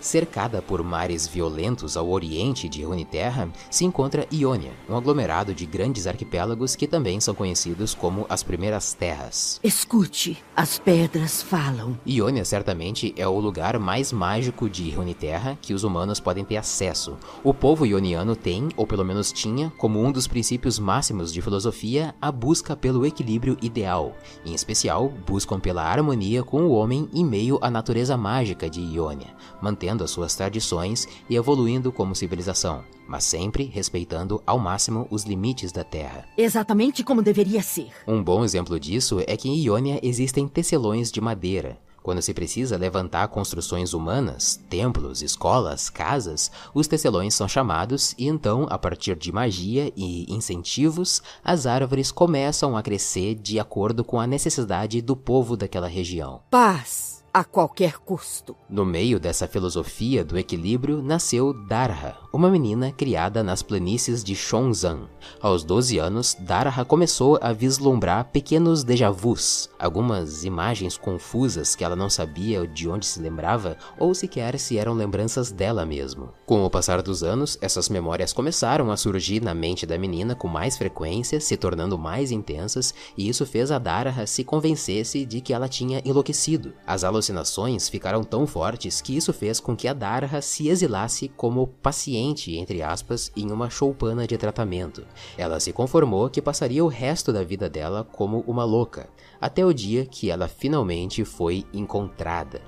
Cercada por mares violentos ao oriente de Runeterra, se encontra Iônia, um aglomerado de grandes arquipélagos que também são conhecidos como as Primeiras Terras. Escute, as pedras falam. Iônia certamente é o lugar mais mágico de Runeterra que os humanos podem ter acesso. O povo ioniano tem, ou pelo menos tinha, como um dos princípios máximos de filosofia, a busca pelo equilíbrio ideal. Em especial, buscam pela harmonia com o homem em meio à natureza mágica de Iônia, mantendo mantendo as suas tradições e evoluindo como civilização, mas sempre respeitando ao máximo os limites da Terra. Exatamente como deveria ser. Um bom exemplo disso é que em Iônia existem tecelões de madeira. Quando se precisa levantar construções humanas, templos, escolas, casas, os tecelões são chamados e então, a partir de magia e incentivos, as árvores começam a crescer de acordo com a necessidade do povo daquela região. Paz a qualquer custo. No meio dessa filosofia do equilíbrio nasceu Darha, uma menina criada nas planícies de Shonzan. Aos 12 anos, Darha começou a vislumbrar pequenos déjà vus, algumas imagens confusas que ela não sabia de onde se lembrava ou sequer se eram lembranças dela mesmo. Com o passar dos anos, essas memórias começaram a surgir na mente da menina com mais frequência, se tornando mais intensas, e isso fez a Darha se convencesse de que ela tinha enlouquecido. As alucinações ficaram tão fortes que isso fez com que a Darha se exilasse como paciente, entre aspas, em uma choupana de tratamento. Ela se conformou que passaria o resto da vida dela como uma louca, até o dia que ela finalmente foi encontrada.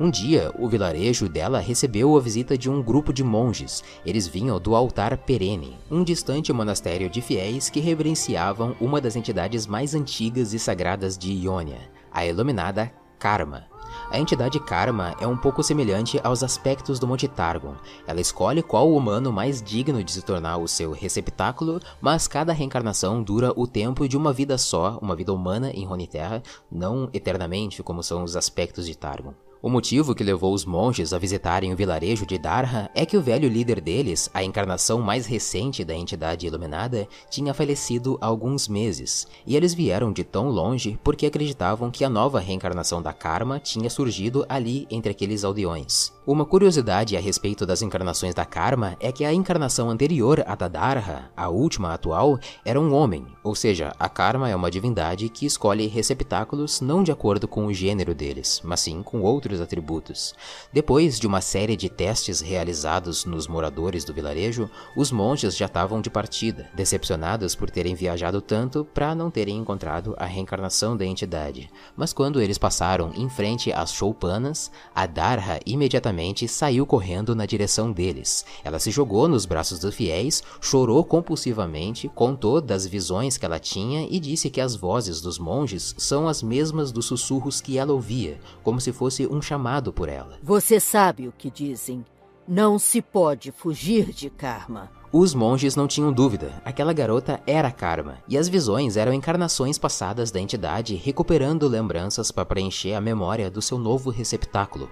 Um dia, o vilarejo dela recebeu a visita de um grupo de monges. Eles vinham do altar perene, um distante monastério de fiéis que reverenciavam uma das entidades mais antigas e sagradas de Iônia, a iluminada Karma. A entidade Karma é um pouco semelhante aos aspectos do Monte Targon. Ela escolhe qual humano mais digno de se tornar o seu receptáculo, mas cada reencarnação dura o tempo de uma vida só, uma vida humana em Terra, não eternamente como são os aspectos de Targon. O motivo que levou os monges a visitarem o vilarejo de Darha é que o velho líder deles, a encarnação mais recente da entidade iluminada, tinha falecido há alguns meses, e eles vieram de tão longe porque acreditavam que a nova reencarnação da Karma tinha surgido ali entre aqueles aldeões. Uma curiosidade a respeito das encarnações da Karma é que a encarnação anterior à da Darha, a última atual, era um homem, ou seja, a Karma é uma divindade que escolhe receptáculos não de acordo com o gênero deles, mas sim com outros atributos. Depois de uma série de testes realizados nos moradores do vilarejo, os monges já estavam de partida, decepcionados por terem viajado tanto para não terem encontrado a reencarnação da entidade. Mas quando eles passaram em frente às choupanas, a Darha imediatamente saiu correndo na direção deles. Ela se jogou nos braços dos fiéis, chorou compulsivamente, contou das visões que ela tinha e disse que as vozes dos monges são as mesmas dos sussurros que ela ouvia, como se fosse um chamado por ela. Você sabe o que dizem. Não se pode fugir de karma. Os monges não tinham dúvida, aquela garota era Karma, e as visões eram encarnações passadas da entidade recuperando lembranças para preencher a memória do seu novo receptáculo.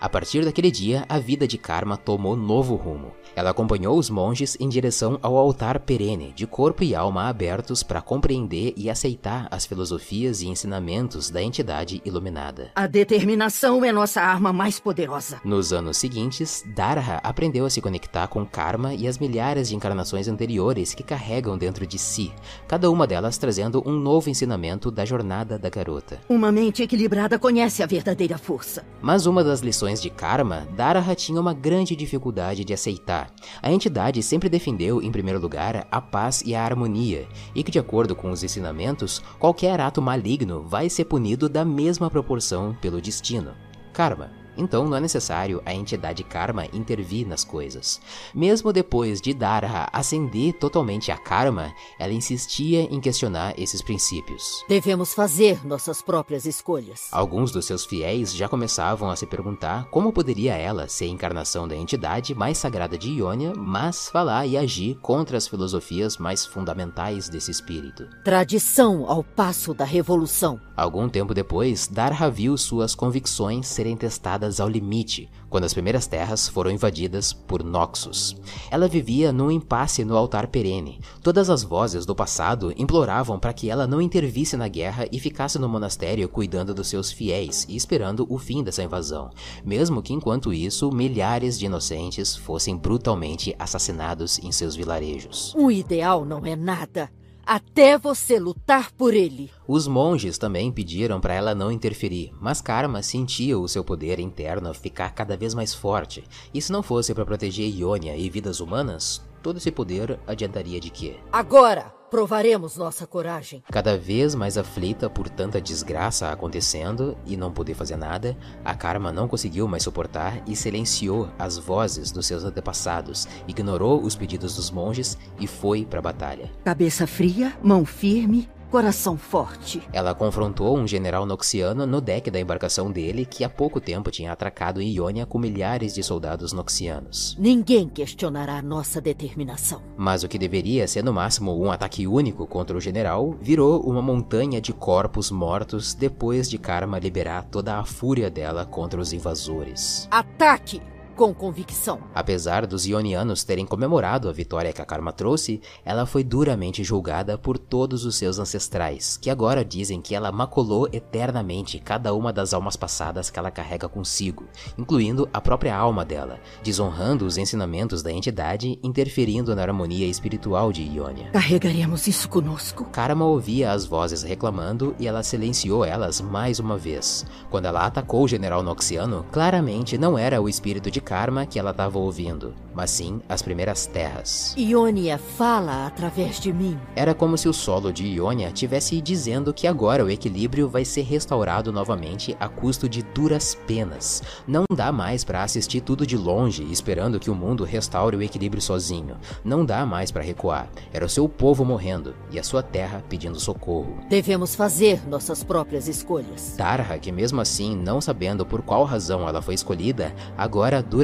A partir daquele dia, a vida de Karma tomou novo rumo. Ela acompanhou os monges em direção ao altar perene, de corpo e alma abertos para compreender e aceitar as filosofias e ensinamentos da entidade iluminada. A determinação é nossa arma mais poderosa. Nos anos seguintes, Darha aprendeu a se conectar com Karma e as milhares de encarnações anteriores que carregam dentro de si, cada uma delas trazendo um novo ensinamento da jornada da garota. Uma mente equilibrada conhece a verdadeira força. Mas uma das lições de karma, Daraha tinha uma grande dificuldade de aceitar. A entidade sempre defendeu, em primeiro lugar, a paz e a harmonia, e que, de acordo com os ensinamentos, qualquer ato maligno vai ser punido da mesma proporção pelo destino. Karma. Então não é necessário a entidade karma intervir nas coisas. Mesmo depois de Dara ascender totalmente a karma, ela insistia em questionar esses princípios. Devemos fazer nossas próprias escolhas. Alguns dos seus fiéis já começavam a se perguntar como poderia ela ser a encarnação da entidade mais sagrada de Ionia, mas falar e agir contra as filosofias mais fundamentais desse espírito. Tradição ao passo da revolução. Algum tempo depois, Darha viu suas convicções serem testadas passadas ao limite, quando as primeiras terras foram invadidas por Noxus. Ela vivia num impasse no altar perene. Todas as vozes do passado imploravam para que ela não intervisse na guerra e ficasse no monastério cuidando dos seus fiéis e esperando o fim dessa invasão, mesmo que enquanto isso milhares de inocentes fossem brutalmente assassinados em seus vilarejos. Um ideal não é nada até você lutar por ele. Os monges também pediram para ela não interferir, mas Karma sentia o seu poder interno ficar cada vez mais forte, e se não fosse para proteger Ionia e vidas humanas, todo esse poder adiantaria de quê? Agora! Provaremos nossa coragem. Cada vez mais aflita por tanta desgraça acontecendo e não poder fazer nada, a Karma não conseguiu mais suportar e silenciou as vozes dos seus antepassados, ignorou os pedidos dos monges e foi para a batalha. Cabeça fria, mão firme, Coração forte. Ela confrontou um general noxiano no deck da embarcação dele que há pouco tempo tinha atracado em Ionia com milhares de soldados noxianos. Ninguém questionará nossa determinação. Mas o que deveria ser no máximo um ataque único contra o general virou uma montanha de corpos mortos depois de Karma liberar toda a fúria dela contra os invasores. Ataque! Com convicção. Apesar dos ionianos terem comemorado a vitória que a Karma trouxe, ela foi duramente julgada por todos os seus ancestrais, que agora dizem que ela maculou eternamente cada uma das almas passadas que ela carrega consigo, incluindo a própria alma dela, desonrando os ensinamentos da entidade, interferindo na harmonia espiritual de Ionia. Carregaremos isso conosco. Karma ouvia as vozes reclamando e ela silenciou elas mais uma vez. Quando ela atacou o general Noxiano, claramente não era o espírito de Karma que ela estava ouvindo, mas sim as primeiras terras. Ionia fala através de mim. Era como se o solo de Ionia tivesse dizendo que agora o equilíbrio vai ser restaurado novamente a custo de duras penas. Não dá mais para assistir tudo de longe esperando que o mundo restaure o equilíbrio sozinho. Não dá mais para recuar. Era o seu povo morrendo e a sua terra pedindo socorro. Devemos fazer nossas próprias escolhas. Tarha, que mesmo assim, não sabendo por qual razão ela foi escolhida, agora Duramente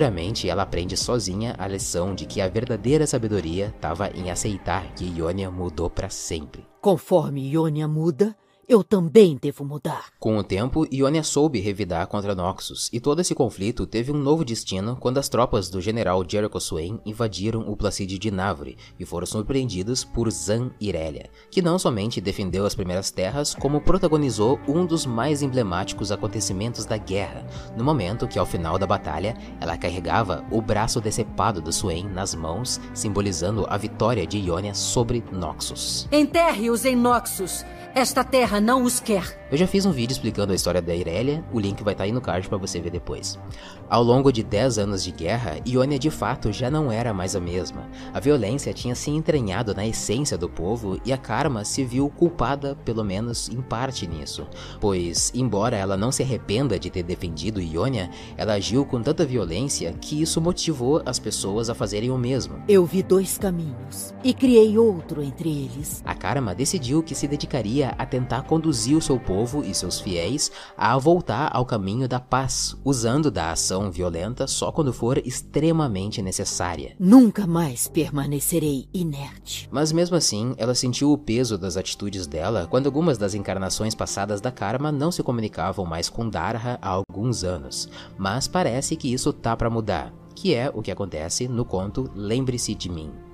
ela aprende sozinha a lição de que a verdadeira sabedoria estava em aceitar que Ionia mudou para sempre. Conforme Ionia muda, eu também devo mudar. Com o tempo, Ionia soube revidar contra Noxus, e todo esse conflito teve um novo destino quando as tropas do general Jericho Swain invadiram o Placide de Navre e foram surpreendidos por Zan Irelia, que não somente defendeu as primeiras terras, como protagonizou um dos mais emblemáticos acontecimentos da guerra, no momento que ao final da batalha ela carregava o braço decepado do Swain nas mãos, simbolizando a vitória de Ionia sobre Noxus. Enterre-os em Noxus! Esta terra não os quer. Eu já fiz um vídeo explicando a história da Irelia, o link vai estar tá aí no card para você ver depois. Ao longo de 10 anos de guerra, Ionia de fato já não era mais a mesma. A violência tinha se entranhado na essência do povo e a Karma se viu culpada, pelo menos em parte nisso. Pois, embora ela não se arrependa de ter defendido Ionia, ela agiu com tanta violência que isso motivou as pessoas a fazerem o mesmo. Eu vi dois caminhos e criei outro entre eles. A Karma decidiu que se dedicaria a tentar conduzir o seu povo e seus fiéis a voltar ao caminho da paz, usando da ação ação violenta só quando for extremamente necessária. Nunca mais permanecerei inerte. Mas mesmo assim, ela sentiu o peso das atitudes dela quando algumas das encarnações passadas da Karma não se comunicavam mais com Darha há alguns anos. Mas parece que isso tá para mudar, que é o que acontece no conto Lembre-se de mim.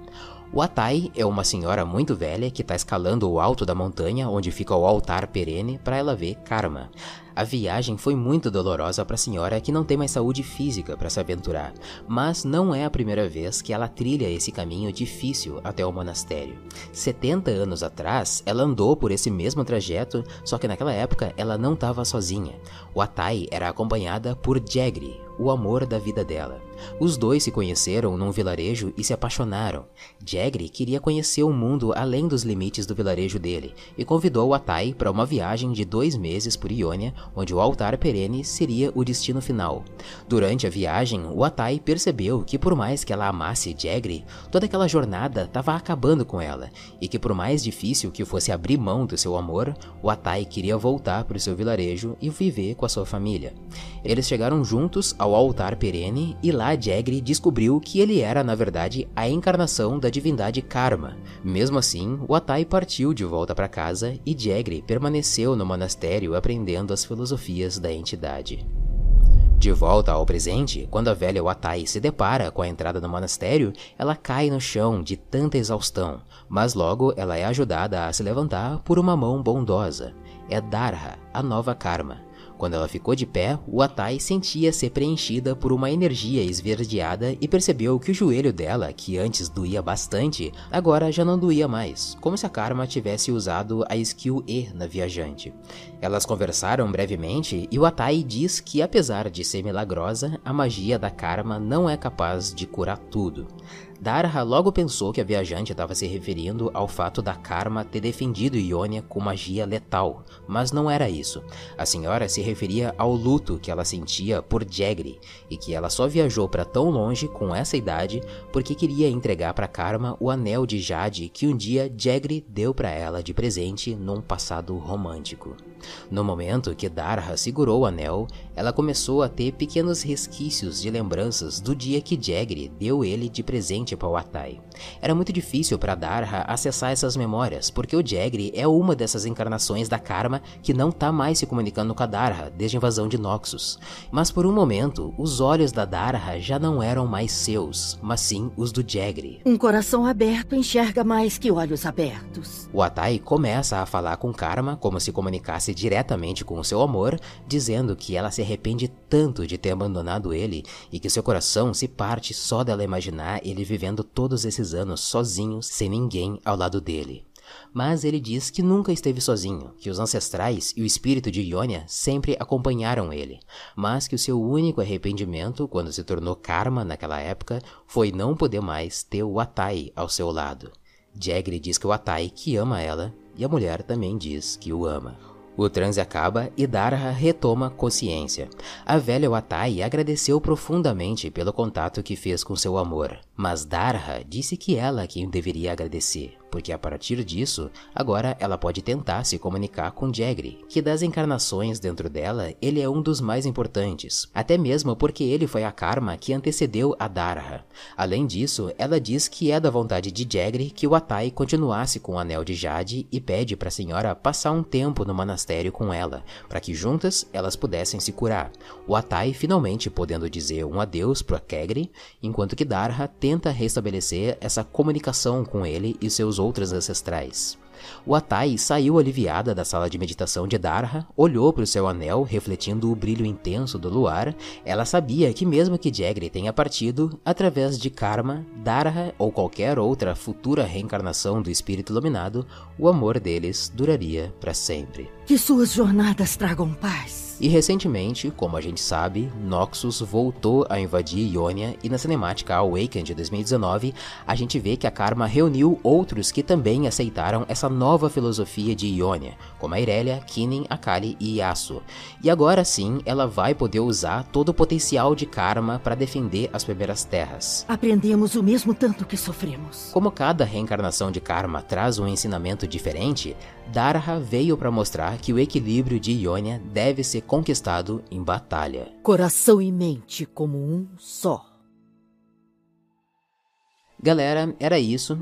O Atai é uma senhora muito velha que está escalando o alto da montanha onde fica o altar perene para ela ver Karma. A viagem foi muito dolorosa para a senhora que não tem mais saúde física para se aventurar, mas não é a primeira vez que ela trilha esse caminho difícil até o monastério. 70 anos atrás, ela andou por esse mesmo trajeto, só que naquela época ela não estava sozinha. O Atai era acompanhada por Jegri, o amor da vida dela. Os dois se conheceram num vilarejo e se apaixonaram. Jegri queria conhecer o mundo além dos limites do vilarejo dele e convidou o Atai para uma viagem de dois meses por Ionia onde o altar perene seria o destino final. Durante a viagem, o Atai percebeu que por mais que ela amasse Jegri, toda aquela jornada estava acabando com ela, e que por mais difícil que fosse abrir mão do seu amor, o Atai queria voltar para o seu vilarejo e viver com a sua família. Eles chegaram juntos ao altar perene e lá Jegri descobriu que ele era, na verdade, a encarnação da divindade Karma. Mesmo assim, o Atai partiu de volta para casa e Jegri permaneceu no monastério aprendendo as filosofias da entidade. De volta ao presente, quando a velha Watai se depara com a entrada do monastério, ela cai no chão de tanta exaustão, mas logo ela é ajudada a se levantar por uma mão bondosa. É Darha, a nova Karma. Quando ela ficou de pé, o Atai sentia-se preenchida por uma energia esverdeada e percebeu que o joelho dela, que antes doía bastante, agora já não doía mais, como se a Karma tivesse usado a skill E na viajante. Elas conversaram brevemente e o Atai diz que apesar de ser milagrosa, a magia da Karma não é capaz de curar tudo. Darha logo pensou que a viajante estava se referindo ao fato da Karma ter defendido Ionia com magia letal, mas não era isso. A senhora se referia ao luto que ela sentia por Jegri e que ela só viajou para tão longe com essa idade porque queria entregar para Karma o anel de Jade que um dia Jegri deu para ela de presente num passado romântico. No momento que Darha segurou o anel, ela começou a ter pequenos resquícios de lembranças do dia que Jegri deu ele de presente para o Atai. Era muito difícil para Darha acessar essas memórias, porque o Jegri é uma dessas encarnações da Karma que não está mais se comunicando com a Darha desde a invasão de Noxus. Mas por um momento, os olhos da Darha já não eram mais seus, mas sim os do Jegri. Um coração aberto enxerga mais que olhos abertos. O Atai começa a falar com Karma como se comunicasse diretamente com o seu amor, dizendo que ela se arrepende tanto de ter abandonado ele e que seu coração se parte só dela imaginar ele vivendo todos esses anos sozinho, sem ninguém ao lado dele. Mas ele diz que nunca esteve sozinho, que os ancestrais e o espírito de Ionia sempre acompanharam ele, mas que o seu único arrependimento quando se tornou karma naquela época foi não poder mais ter o Atai ao seu lado. Jagri diz que o Atai que ama ela e a mulher também diz que o ama. O transe acaba e Darha retoma consciência. A velha Watai agradeceu profundamente pelo contato que fez com seu amor, mas Darha disse que ela quem deveria agradecer, porque a partir disso, agora ela pode tentar se comunicar com Jagri, que das encarnações dentro dela, ele é um dos mais importantes, até mesmo porque ele foi a karma que antecedeu a Darha. Além disso, ela diz que é da vontade de Jagri que o Atai continuasse com o Anel de Jade e pede para a senhora passar um tempo no monastério com ela, para que juntas elas pudessem se curar. O Atai finalmente podendo dizer um adeus para Kegri, enquanto que Darha tenta restabelecer essa comunicação com ele e seus outras ancestrais. O Atai saiu aliviada da sala de meditação de Darha, olhou para o seu anel, refletindo o brilho intenso do luar. Ela sabia que, mesmo que Jagri tenha partido, através de Karma, Darha ou qualquer outra futura reencarnação do espírito iluminado, o amor deles duraria para sempre. Que suas jornadas tragam paz. E recentemente, como a gente sabe, Noxus voltou a invadir Ionia e na cinemática Awakened de 2019, a gente vê que a Karma reuniu outros que também aceitaram essa nova filosofia de Ionia, como a Irelia, Kinin, Akali e Yasuo. E agora sim, ela vai poder usar todo o potencial de Karma para defender as primeiras terras. Aprendemos o mesmo tanto que sofremos. Como cada reencarnação de Karma traz um ensinamento diferente, Darha veio para mostrar que o equilíbrio de Ionia deve ser conquistado em batalha. Coração e mente como um só. Galera, era isso.